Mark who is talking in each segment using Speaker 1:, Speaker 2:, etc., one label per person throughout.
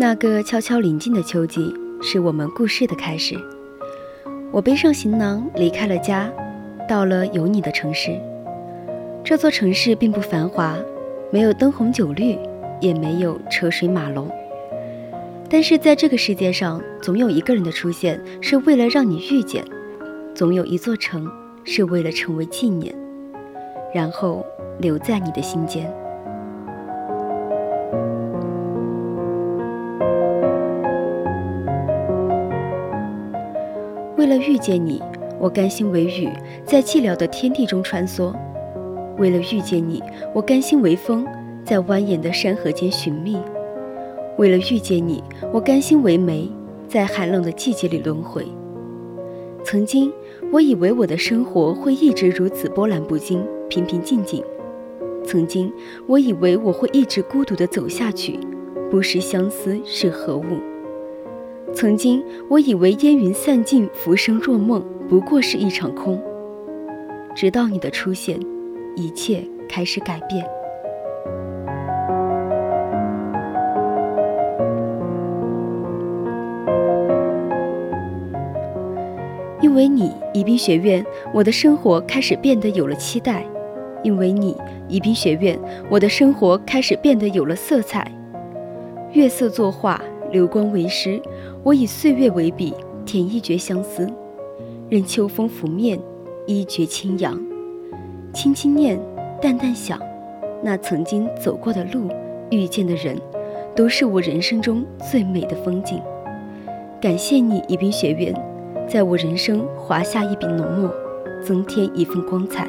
Speaker 1: 那个悄悄临近的秋季，是我们故事的开始。我背上行囊离开了家，到了有你的城市。这座城市并不繁华，没有灯红酒绿，也没有车水马龙。但是在这个世界上，总有一个人的出现是为了让你遇见，总有一座城是为了成为纪念，然后留在你的心间。为了遇见你，我甘心为雨，在寂寥的天地中穿梭；为了遇见你，我甘心为风，在蜿蜒的山河间寻觅；为了遇见你，我甘心为梅，在寒冷的季节里轮回。曾经，我以为我的生活会一直如此波澜不惊、平平静静；曾经，我以为我会一直孤独地走下去，不识相思是何物。曾经，我以为烟云散尽，浮生若梦，不过是一场空。直到你的出现，一切开始改变。因为你，宜宾学院，我的生活开始变得有了期待；因为你，宜宾学院，我的生活开始变得有了色彩。月色作画，流光为诗。我以岁月为笔，填一绝相思，任秋风拂面，一绝清扬。轻轻念，淡淡想，那曾经走过的路，遇见的人，都是我人生中最美的风景。感谢你，宜宾学院，在我人生划下一笔浓墨，增添一份光彩。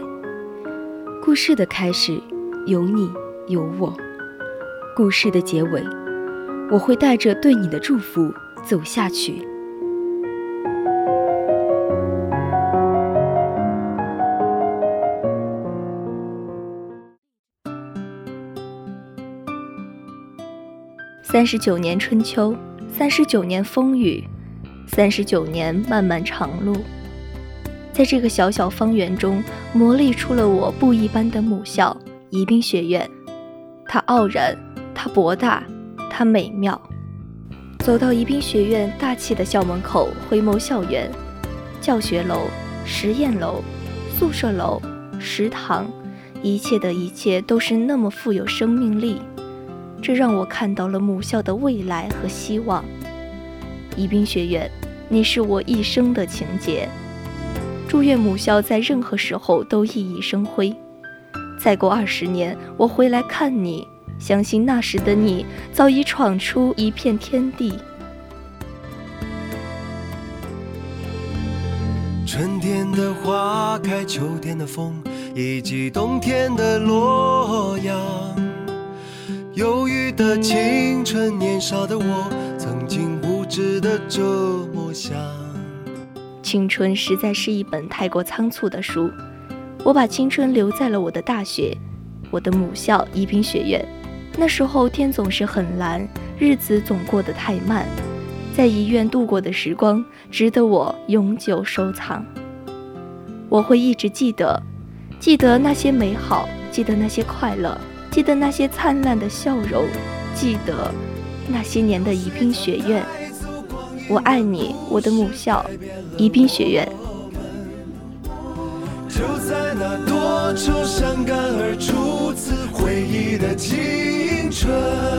Speaker 1: 故事的开始，有你有我；故事的结尾，我会带着对你的祝福。走下去。
Speaker 2: 三十九年春秋，三十九年风雨，三十九年漫漫长路，在这个小小方圆中磨砺出了我不一般的母校——宜宾学院。它傲然，它博大，它美妙。走到宜宾学院大气的校门口，回眸校园，教学楼、实验楼、宿舍楼、食堂，一切的一切都是那么富有生命力，这让我看到了母校的未来和希望。宜宾学院，你是我一生的情结。祝愿母校在任何时候都熠熠生辉。再过二十年，我回来看你。相信那时的你早已闯出一片天地。
Speaker 3: 春天的花开，秋天的风，以及冬天的洛阳。忧郁的青春，年少的我，曾经无知的这么想。
Speaker 2: 青春实在是一本太过仓促的书，我把青春留在了我的大学，我的母校宜宾学院。那时候天总是很蓝，日子总过得太慢，在医院度过的时光值得我永久收藏。我会一直记得，记得那些美好，记得那些快乐，记得那些灿烂的笑容，记得那些年的宜宾学院。我爱你，我的母校，宜宾学院。
Speaker 3: 就在那多愁善感而初次回忆的青 trust.